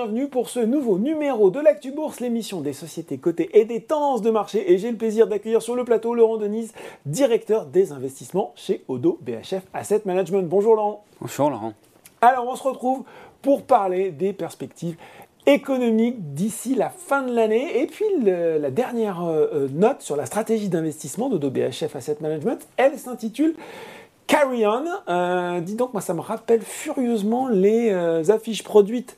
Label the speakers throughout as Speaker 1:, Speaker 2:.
Speaker 1: bienvenue pour ce nouveau numéro de l'Actu Bourse, l'émission des sociétés cotées et des tendances de marché. Et j'ai le plaisir d'accueillir sur le plateau Laurent Denise, directeur des investissements chez Odo BHF Asset Management. Bonjour Laurent.
Speaker 2: Bonjour Laurent.
Speaker 1: Alors on se retrouve pour parler des perspectives économiques d'ici la fin de l'année. Et puis la dernière euh, euh, note sur la stratégie d'investissement d'Odo BHF Asset Management, elle s'intitule Carry On. Euh, dis donc, moi, ça me rappelle furieusement les euh, affiches produites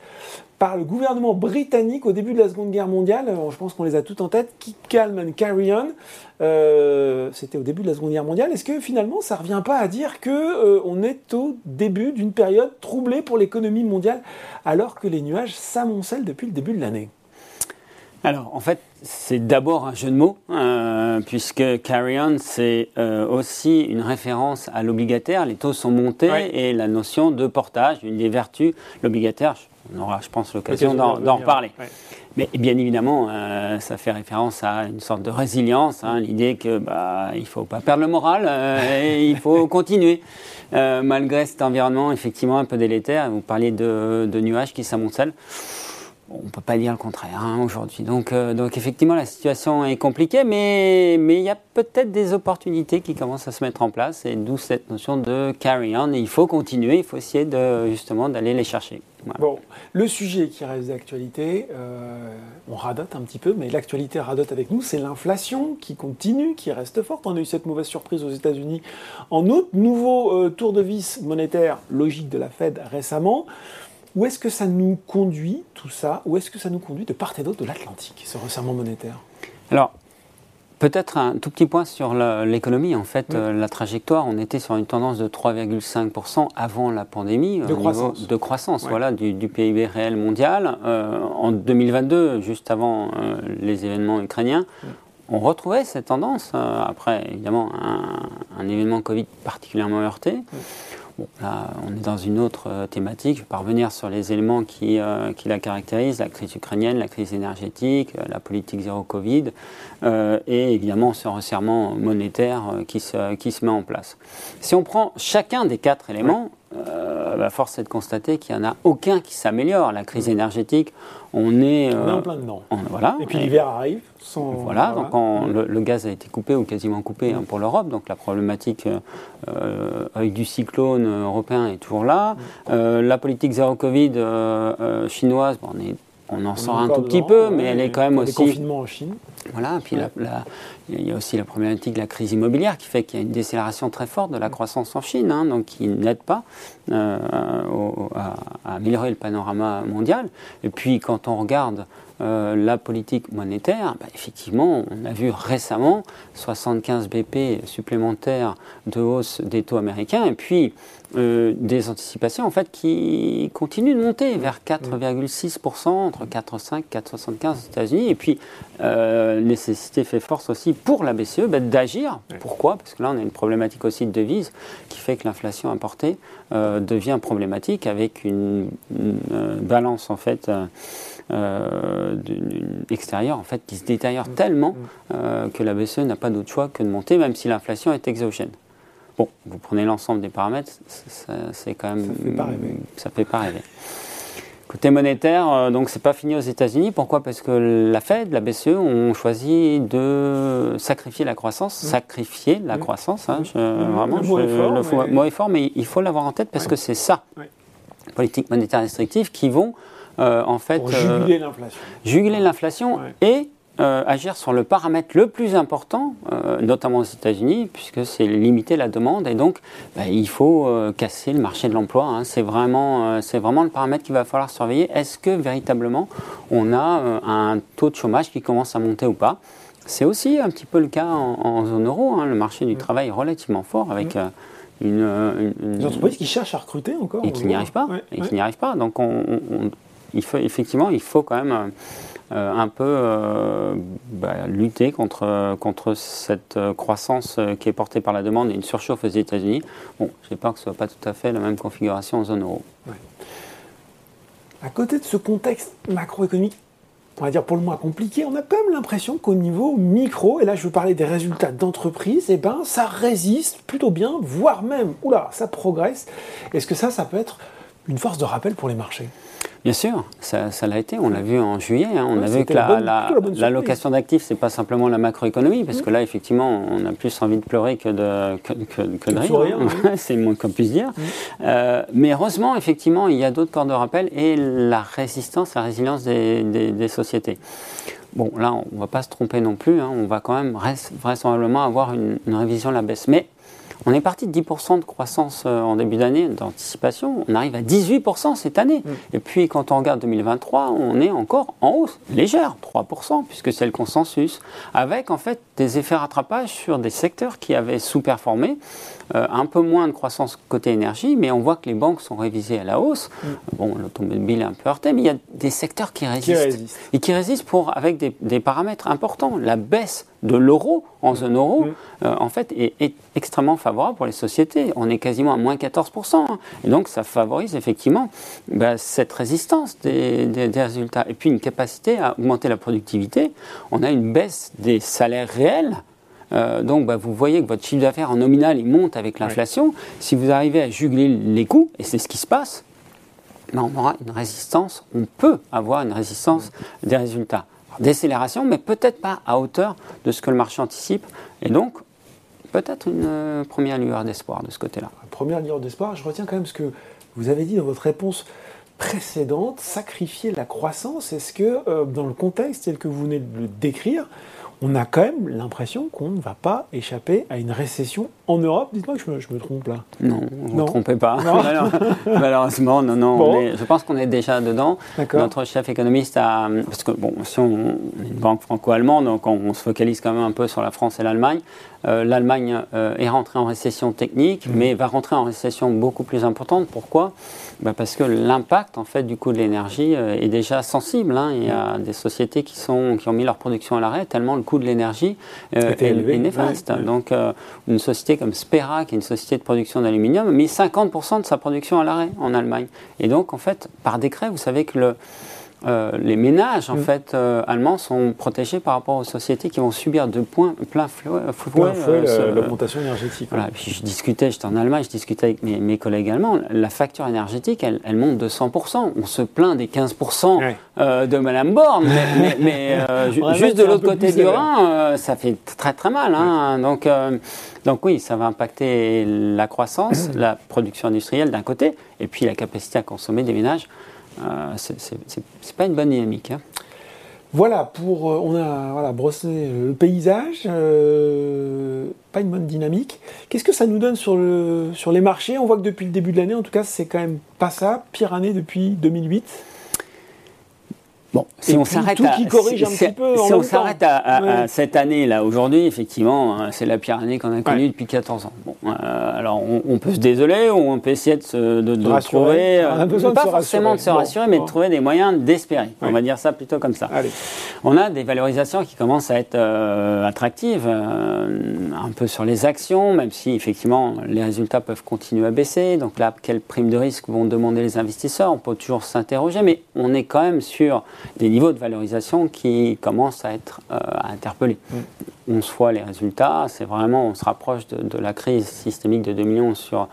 Speaker 1: par le gouvernement britannique au début de la Seconde Guerre mondiale. je pense qu'on les a toutes en tête. Keep calm carry on. Euh, c'était au début de la Seconde Guerre mondiale. Est-ce que finalement, ça revient pas à dire que on est au début d'une période troublée pour l'économie mondiale, alors que les nuages s'amoncellent depuis le début de l'année?
Speaker 2: Alors, en fait, c'est d'abord un jeu de mots, euh, puisque Carry On, c'est euh, aussi une référence à l'obligataire. Les taux sont montés et la notion de portage, une des vertus, l'obligataire, on aura, je pense, l'occasion d'en reparler. Mais bien évidemment, euh, ça fait référence à une sorte de résilience, hein, l'idée que bah, il faut pas perdre le moral et il faut continuer. malgré cet environnement effectivement un peu délétère, vous parliez de, de nuages qui s'amoncellent on ne peut pas dire le contraire hein, aujourd'hui. Donc, euh, donc effectivement, la situation est compliquée, mais il y a peut-être des opportunités qui commencent à se mettre en place, et d'où cette notion de carry on. Et il faut continuer, il faut essayer de, justement d'aller les chercher.
Speaker 1: Bon, le sujet qui reste d'actualité, euh, on radote un petit peu, mais l'actualité radote avec nous, c'est l'inflation qui continue, qui reste forte. On a eu cette mauvaise surprise aux États-Unis en août. Nouveau euh, tour de vis monétaire logique de la Fed récemment. Où est-ce que ça nous conduit, tout ça? Où est-ce que ça nous conduit de part et d'autre de l'Atlantique, ce resserrement monétaire?
Speaker 2: Alors, peut-être un tout petit point sur l'économie. En fait, euh, la trajectoire, on était sur une tendance de 3,5% avant la pandémie.
Speaker 1: De croissance.
Speaker 2: de croissance, voilà, du, PIB réel mondial. Euh, en 2022, juste avant euh, les événements ukrainiens, on retrouvait cette tendance, après évidemment un, un, événement Covid particulièrement heurté. On est dans une autre euh, thématique. Je vais pas revenir sur les éléments qui, euh, qui, la caractérisent, la crise ukrainienne, la crise énergétique, euh, la politique zéro Covid, et évidemment ce resserrement monétaire qui, se, qui se met en place. Si on prend chacun des quatre éléments, bah, force est de constater qu'il n'y en a aucun qui s'améliore. La crise énergétique, on est...
Speaker 1: on est en plein dedans.
Speaker 2: voilà.
Speaker 1: Et puis l'hiver arrive.
Speaker 2: Voilà, donc le, gaz a été coupé ou quasiment coupé hein, pour l'Europe, donc la problématique euh, avec du cyclone européen est toujours là. Euh, la politique zéro Covid euh, chinoise, on est on en sort un tout petit peu, mais elle est quand même aussi.
Speaker 1: confinement en Chine.
Speaker 2: Voilà, puis il y a aussi la problématique de la crise immobilière qui fait qu'il y a une décélération très forte de la croissance en Chine, hein, donc qui n'aide pas à, améliorer le panorama mondial. Et puis quand on regarde euh, la politique monétaire, bah, effectivement, on a vu récemment 75 BP supplémentaires de hausse des taux américains et puis euh, des anticipations en fait qui continuent de monter vers 4,6% entre 4,5 4,75 aux États-Unis et puis euh, nécessité fait force aussi pour la BCE bah, d'agir. Pourquoi? Parce que là on a une problématique aussi de devise qui fait que l'inflation importée devient problématique avec une, une balance en fait euh, extérieur en fait, qui se détériore mm. tellement mm. Euh, que la BCE n'a pas d'autre choix que de monter, même si l'inflation est exogène. Bon, vous prenez l'ensemble des paramètres, c'est quand même. Ça fait pas rêver. Ça fait pas rêver. Côté monétaire, euh, donc c'est pas fini aux États-Unis. Pourquoi? Parce que la Fed, la BCE ont choisi de sacrifier la croissance, mm. sacrifier la croissance. Hein, vraiment, le mot, est fort, mais... il faut l'avoir en tête parce que c'est ça, politique monétaire restrictive, qui vont
Speaker 1: en fait, Pour juguler euh, l'inflation.
Speaker 2: Juguler l'inflation et euh, agir sur le paramètre le plus important, notamment aux États-Unis, puisque c'est limiter la demande et donc bah, il faut casser le marché de l'emploi. Hein. C'est vraiment, c'est vraiment le paramètre qu'il va falloir surveiller. Est-ce que véritablement on a un taux de chômage qui commence à monter ou pas? C'est aussi un petit peu le cas en, zone euro. Hein. Le marché du travail est relativement fort avec. Une,
Speaker 1: une, entreprises qui cherchent à recruter encore.
Speaker 2: Et qui n'y arrivent pas. et qui n'y arrivent pas. Donc on, effectivement, il faut quand même euh, un peu euh, bah, lutter contre, contre cette euh, croissance qui est portée par la demande et une surchauffe aux États-Unis. Bon, j'ai peur que ce ne soit pas tout à fait la même configuration en zone euro.
Speaker 1: À côté de ce contexte macroéconomique, on va dire pour le moins compliqué, on a quand même l'impression qu'au niveau micro, et là je veux parler des résultats d'entreprise, eh ben, ça résiste plutôt bien, voire même, oula, ça progresse. Est-ce que ça, ça peut être une force de rappel pour les marchés?
Speaker 2: Bien sûr, ça, l'a été. On l'a vu en juillet. Hein. On a vu que la, location d'actifs, c'est pas simplement la macroéconomie, parce que là, effectivement, on a plus envie de pleurer que de, que, de rire. Hein. c'est moins qu'on puisse dire. Euh, mais heureusement, effectivement, il y a d'autres corps de rappel et la résistance, la résilience des, sociétés. Bon, là, on ne va pas se tromper non plus. Hein. On va quand même vraisemblablement avoir une, une révision à la baisse. Mais on est parti de 10% de croissance euh, en début d'année d'anticipation. On arrive à 18% cette année. Mm. Et puis quand on regarde 2023, on est encore en hausse légère, 3%, puisque c'est le consensus, avec en fait des effets rattrapage sur des secteurs qui avaient sous-performé. Euh, un peu moins de croissance côté énergie, mais on voit que les banques sont révisées à la hausse. Mm. Bon, l'automobile est un peu heurté, mais il y a des secteurs qui résistent. Et qui résistent pour, avec des, paramètres importants. La baisse de l'euro en zone euro, mm. euh, en fait, est, extrêmement favorable pour les sociétés. On est quasiment à moins 14%. Hein. Et donc, ça favorise effectivement bah, cette résistance des, des, résultats. Et puis, une capacité à augmenter la productivité. On a une baisse des salaires réels euh, donc, bah, vous voyez que votre chiffre d'affaires en nominal, il monte avec l'inflation. Si vous arrivez à juguler les coûts, et c'est ce qui se passe, bah, on aura une résistance, on peut avoir une résistance des résultats. Décélération, mais peut-être pas à hauteur de ce que le marché anticipe. Et donc, peut-être une euh, première lueur d'espoir de ce côté-là.
Speaker 1: Première lueur d'espoir, je retiens quand même ce que vous avez dit dans votre réponse précédente, sacrifier la croissance. Est-ce que euh, dans le contexte tel que vous venez de le décrire, on a quand même l'impression qu'on ne va pas échapper à une récession en Europe. Dites-moi que je me, trompe là.
Speaker 2: Non, vous ne trompez pas. Malheureusement, non, non. je pense qu'on est déjà dedans. Notre chef économiste a. Parce que, bon, si on, est une banque franco-allemande, donc on, se focalise quand même un peu sur la France et l'Allemagne. Euh, L'Allemagne euh, est rentrée en récession technique, mmh. mais va rentrer en récession beaucoup plus importante. Pourquoi? Bah Parce que l'impact en fait, du coût de l'énergie euh, est déjà sensible. Hein. Il y a mmh. des sociétés qui, sont, qui ont mis leur production à l'arrêt tellement le coût de l'énergie est, néfaste. Donc, une société comme Spera, qui est une société de production d'aluminium, a mis 50% de sa production à l'arrêt en Allemagne. Et donc, en fait, par décret, vous savez que le, euh, les ménages en mm. fait euh, allemands sont protégés par rapport aux sociétés qui vont subir de point, plein fouet,
Speaker 1: euh, l'augmentation énergétique.
Speaker 2: Voilà, je discutais, j'étais en Allemagne, je discutais avec mes, collègues allemands, la facture énergétique, elle, elle, monte de 100%. On se plaint des 15% de Madame Borne, mais, juste de l'autre côté du Rhin, ça fait très très mal. Hein. donc, donc oui, ça va impacter la croissance, la production industrielle d'un côté, et puis la capacité à consommer des ménages euh, c'est pas une bonne dynamique. Hein.
Speaker 1: Voilà, pour, euh, on a voilà, brossé le paysage, euh, pas une bonne dynamique. Qu'est-ce que ça nous donne sur, sur les marchés? On voit que depuis le début de l'année, en tout cas, c'est quand même pas ça. Pire année depuis 2008.
Speaker 2: Bon, si on s'arrête à, si, on s'arrête à, cette année là, aujourd'hui, effectivement, hein, c'est la pire année qu'on a connue depuis 14 ans. Bon, euh, alors on, peut se désoler ou on peut essayer de, se, de, trouver, on pas forcément de se rassurer, mais de trouver des moyens d'espérer. On va dire ça plutôt comme ça. On a des valorisations qui commencent à être euh, attractives, euh, un peu sur les actions, même si effectivement les résultats peuvent continuer à baisser. Donc là, quelles primes de risque vont demander les investisseurs? On peut toujours s'interroger, mais on est quand même sur des niveaux de valorisation qui commencent à être euh, interpellés. Mm. On se voit les résultats, c'est vraiment, on se rapproche de, la crise systémique de 2011 sur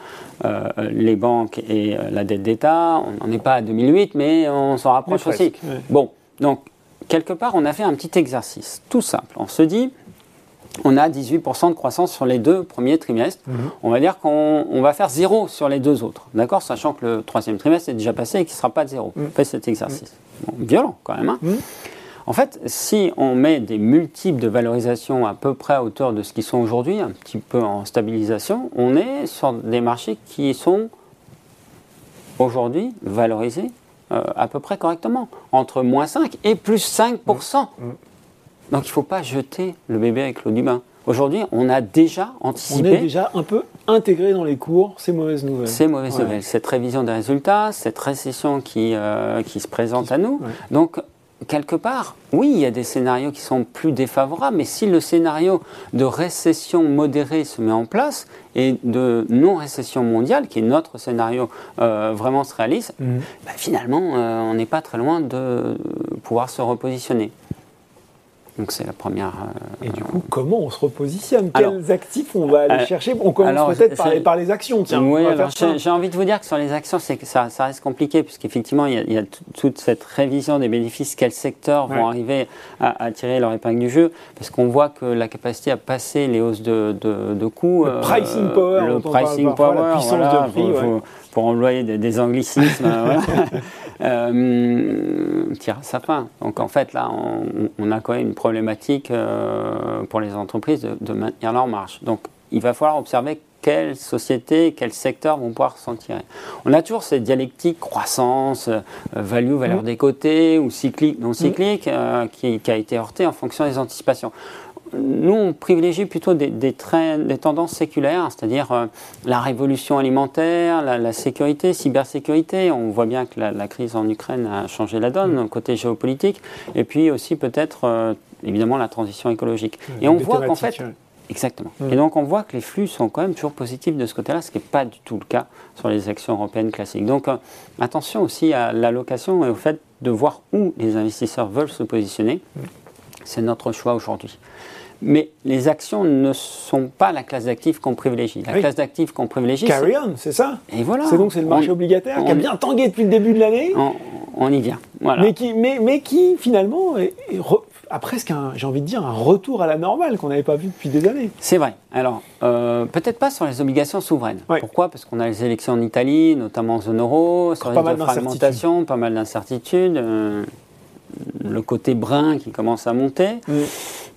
Speaker 2: euh, les banques et euh, la dette d'État. On n'en est pas à 2008, mais on s'en rapproche aussi. Bon, donc quelque part, on a fait un petit exercice, tout simple. On se dit, on a 18% de croissance sur les deux premiers trimestres. Mhm. On va dire qu'on va faire zéro sur les deux autres, d'accord Sachant que le troisième trimestre est déjà passé et qu'il ne sera pas de zéro. Mhm. On fait cet exercice. violent quand même. Hein. Mhm. En fait, si on met des multiples de valorisation à peu près à hauteur de ce qu'ils sont aujourd'hui, un petit peu en stabilisation, on est sur des marchés qui sont aujourd'hui valorisés euh, à peu près correctement, entre moins 5 et plus 5%. Donc il ne faut pas jeter le bébé avec l'eau du bain. Aujourd'hui, on a déjà anticipé.
Speaker 1: On est déjà un peu intégré dans les cours ces mauvaises nouvelles.
Speaker 2: Ces mauvaises nouvelles, cette révision des résultats, cette récession qui, euh, qui se présente à nous. Donc, quelque part, oui, il y a des scénarios qui sont plus défavorables, mais si le scénario de récession modérée se met en place et de non-récession mondiale, qui est notre scénario, euh, vraiment se réalise, mhm. bah, finalement, euh, on n'est pas très loin de pouvoir se repositionner. Donc c'est la première.
Speaker 1: Euh, et du coup, comment on se repositionne? Quels actifs on va aller chercher? On commence peut-être par, par, les actions. Tiens,
Speaker 2: oui, j'ai envie de vous dire que sur les actions, c'est que ça, ça, reste compliqué puisqu'effectivement, il y a, il y a toute cette révision des bénéfices. Quels secteurs vont arriver à, tirer leur épingle du jeu Parce qu'on voit que la capacité à passer les hausses de, de, coûts.
Speaker 1: Le pricing power.
Speaker 2: Le pricing power, la puissance de prix. pour employer des, anglicismes. euh, tire à sa fin. Donc en fait, là, on, a quand même une problématique euh, pour les entreprises de, maintenir leur marge. Donc il va falloir observer quelles sociétés, quels secteurs vont pouvoir s'en tirer. On a toujours cette dialectique croissance, euh, value, valeur mmh. des côtés, ou cyclique, non cyclique, euh, qui, qui, a été heurtée en fonction des anticipations nous, on privilégie plutôt des, des, des tendances séculaires, c'est-à-dire euh, la révolution alimentaire, la, sécurité, cybersécurité. On voit bien que la, crise en Ukraine a changé la donne, mm. côté géopolitique, et puis aussi peut-être, euh, évidemment, la transition écologique.
Speaker 1: et
Speaker 2: on voit qu'en fait, Exactement. Mm. Et donc on voit que les flux sont quand même toujours positifs de ce côté-là, ce qui n'est pas du tout le cas sur les actions européennes classiques. Donc euh, attention aussi à l'allocation et au fait de voir où les investisseurs veulent se positionner. Mm. C'est notre choix aujourd'hui. Mais les actions ne sont pas la classe d'actifs qu'on privilégie. La classe d'actifs qu'on privilégie.
Speaker 1: Carry on, c'est ça
Speaker 2: Et voilà.
Speaker 1: C'est donc c'est le marché obligataire qui a bien tangué depuis le début de l'année.
Speaker 2: On, y vient. Voilà.
Speaker 1: Mais, qui, mais, mais qui finalement a presque, j'ai envie de dire, un retour à la normale qu'on n'avait pas vu depuis des années.
Speaker 2: C'est vrai. Alors, euh, peut-être pas sur les obligations souveraines. Pourquoi? Parce qu'on a les élections en Italie, notamment en zone euro, sur
Speaker 1: pas les fragmentations,
Speaker 2: pas mal d'incertitudes. Euh, le côté brun qui commence à monter.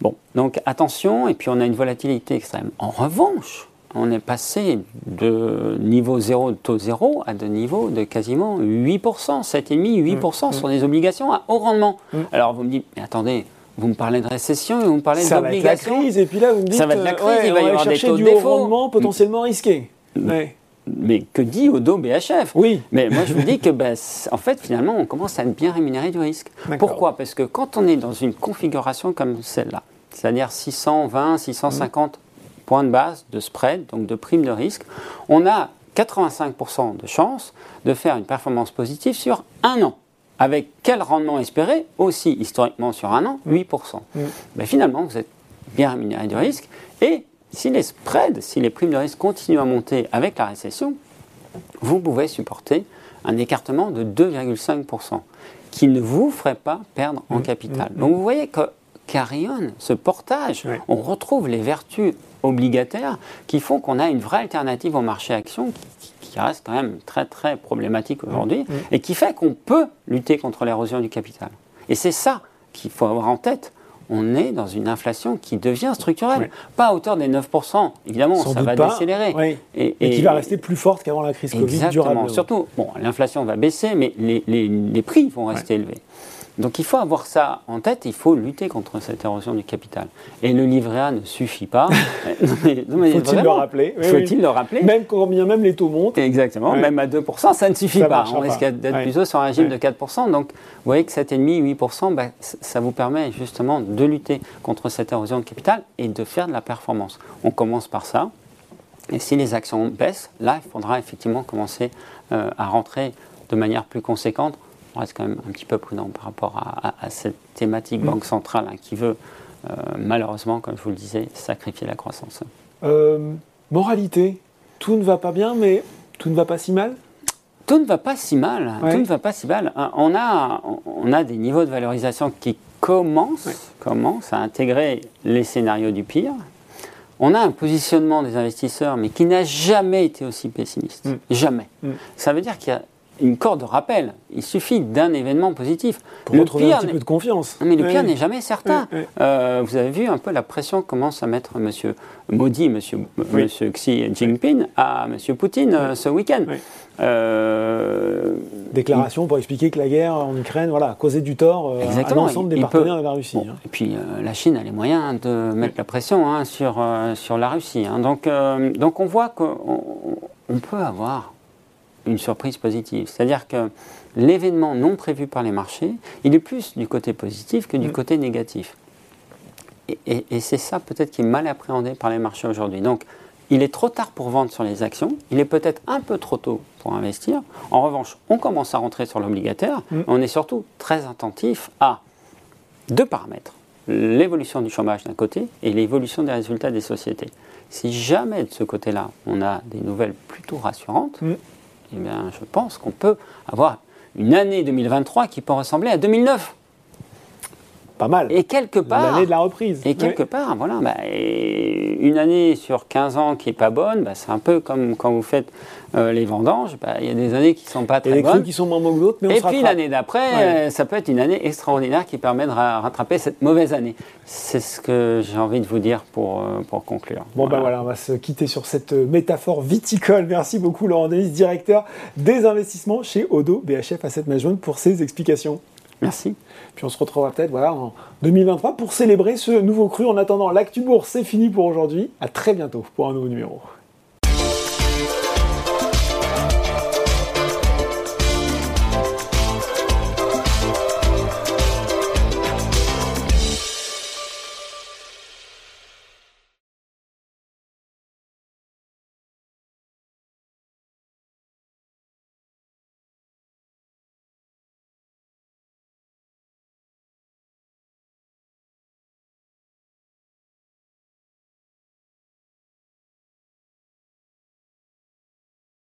Speaker 2: Bon, donc attention, et puis on a une volatilité extrême. En revanche, on est passé de niveau 0 de taux 0 à de niveaux de quasiment 8%, 7,5, 8% sur des obligations à haut rendement. Mm. Alors vous me dites, mais attendez, vous me parlez de récession et vous me parlez d'obligations. Ça va être la
Speaker 1: crise, et puis là vous me dites,
Speaker 2: ça va être la crise, il va y avoir des taux de
Speaker 1: défaut. rendement potentiellement risqué.
Speaker 2: Mm mais que dit Odo BHF
Speaker 1: Oui.
Speaker 2: Mais moi, je vous dis que, ben, en fait, finalement, on commence à bien rémunérer du risque. Pourquoi? Parce que quand on est dans une configuration comme celle-là, c'est-à-dire 620, 650 points de base de spread, donc de prime de risque, on a 85% de chances de faire une performance positive sur un an. Avec quel rendement espéré? Aussi, historiquement, sur un an, 8%. Mm. Ben, finalement, vous êtes bien rémunéré du risque et si les spreads, si les primes de risque continuent à monter avec la récession, vous pouvez supporter un écartement de 2,5% qui ne vous ferait pas perdre en mmh. capital. Mmh. Donc vous voyez que Carrion, ce portage, on retrouve les vertus obligataires qui font qu'on a une vraie alternative au marché action qui, reste quand même très très problématique aujourd'hui et qui fait qu'on peut lutter contre l'érosion du capital. Et c'est ça qu'il faut avoir en tête on est dans une inflation qui devient structurelle. Pas à hauteur des 9%, évidemment, ça va décélérer.
Speaker 1: Et, qui va rester plus forte qu'avant la crise Covid durable.
Speaker 2: Surtout, bon, l'inflation va baisser, mais les, prix vont rester élevés. Donc il faut avoir ça en tête, il faut lutter contre cette érosion du capital. Et le livret A ne suffit pas.
Speaker 1: Faut-il le rappeler
Speaker 2: Faut-il le rappeler
Speaker 1: Même quand bien même les taux montent.
Speaker 2: Exactement, même à 2%, ça ne suffit pas. On risque d'être plus haut sur un régime de 4%. Donc vous voyez que 7,5, 8%, bah, ça vous permet justement de lutter contre cette érosion de capital et de faire de la performance. On commence par ça. Et si les actions baissent, là, il faudra effectivement commencer euh, à rentrer de manière plus conséquente on reste quand même un petit peu prudent par rapport à, cette thématique mm. banque centrale hein, qui veut, euh, malheureusement, comme je vous le disais, sacrifier la croissance.
Speaker 1: Euh, moralité, tout ne va pas bien, mais tout ne va pas si mal?
Speaker 2: Tout ne va pas si mal. Tout ne va pas si mal. Hein, on a, on a des niveaux de valorisation qui commencent, commencent à intégrer les scénarios du pire. On a un positionnement des investisseurs, mais qui n'a jamais été aussi pessimiste. Mm. Jamais. Mm. Ça veut dire qu'il y a une corde de rappel. Il suffit d'un événement positif.
Speaker 1: Pour le pire un petit peu de confiance.
Speaker 2: Mais le pire n'est jamais certain. Euh, vous avez vu un peu la pression commence à mettre Monsieur Modi, Monsieur, Monsieur Xi Jinping à Monsieur Poutine euh, ce week-end.
Speaker 1: Euh, Déclaration pour expliquer que la guerre en Ukraine voilà, a causé du tort à l'ensemble des partenaires de la Russie. Hein.
Speaker 2: Et puis la Chine a les moyens de mettre la pression hein, sur, sur la Russie. Hein. Donc, donc on voit qu'on peut avoir une surprise positive. C'est-à-dire que l'événement non prévu par les marchés, il est plus du côté positif que du mm. côté négatif. Et, c'est ça peut-être qui est mal appréhendé par les marchés aujourd'hui. Donc, il est trop tard pour vendre sur les actions, il est peut-être un peu trop tôt pour investir. En revanche, on commence à rentrer sur l'obligataire, mm. on est surtout très attentif à deux paramètres. l'évolution du chômage d'un côté et l'évolution des résultats des sociétés. Si jamais de ce côté-là, on a des nouvelles plutôt rassurantes, mm. Eh bien, je pense qu'on peut avoir une année 2023 qui peut ressembler à 2009.
Speaker 1: Pas mal.
Speaker 2: Et quelque part.
Speaker 1: L'année de la reprise.
Speaker 2: Et quelque part, voilà. Bah, une année sur 15 ans qui n'est pas bonne, bah, c'est un peu comme quand vous faites euh, les vendanges. Bah, il y a des années qui ne sont pas très bonnes. Il y a
Speaker 1: des qui sont moins bons que d'autres, mais on
Speaker 2: Et puis l'année d'après, euh, ça peut être une année extraordinaire qui permet de rattraper cette mauvaise année. C'est ce que j'ai envie de vous dire pour, euh, pour conclure.
Speaker 1: Bon, ben voilà, on va se quitter sur cette métaphore viticole. Merci beaucoup, Laurent Denis, directeur des investissements chez Odo BHF Asset Management, pour ces explications.
Speaker 2: Merci.
Speaker 1: Puis on se retrouvera peut-être voilà, en 2023 pour célébrer ce nouveau cru. En attendant, l'actu bourse, c'est fini pour aujourd'hui. À très bientôt pour un nouveau numéro.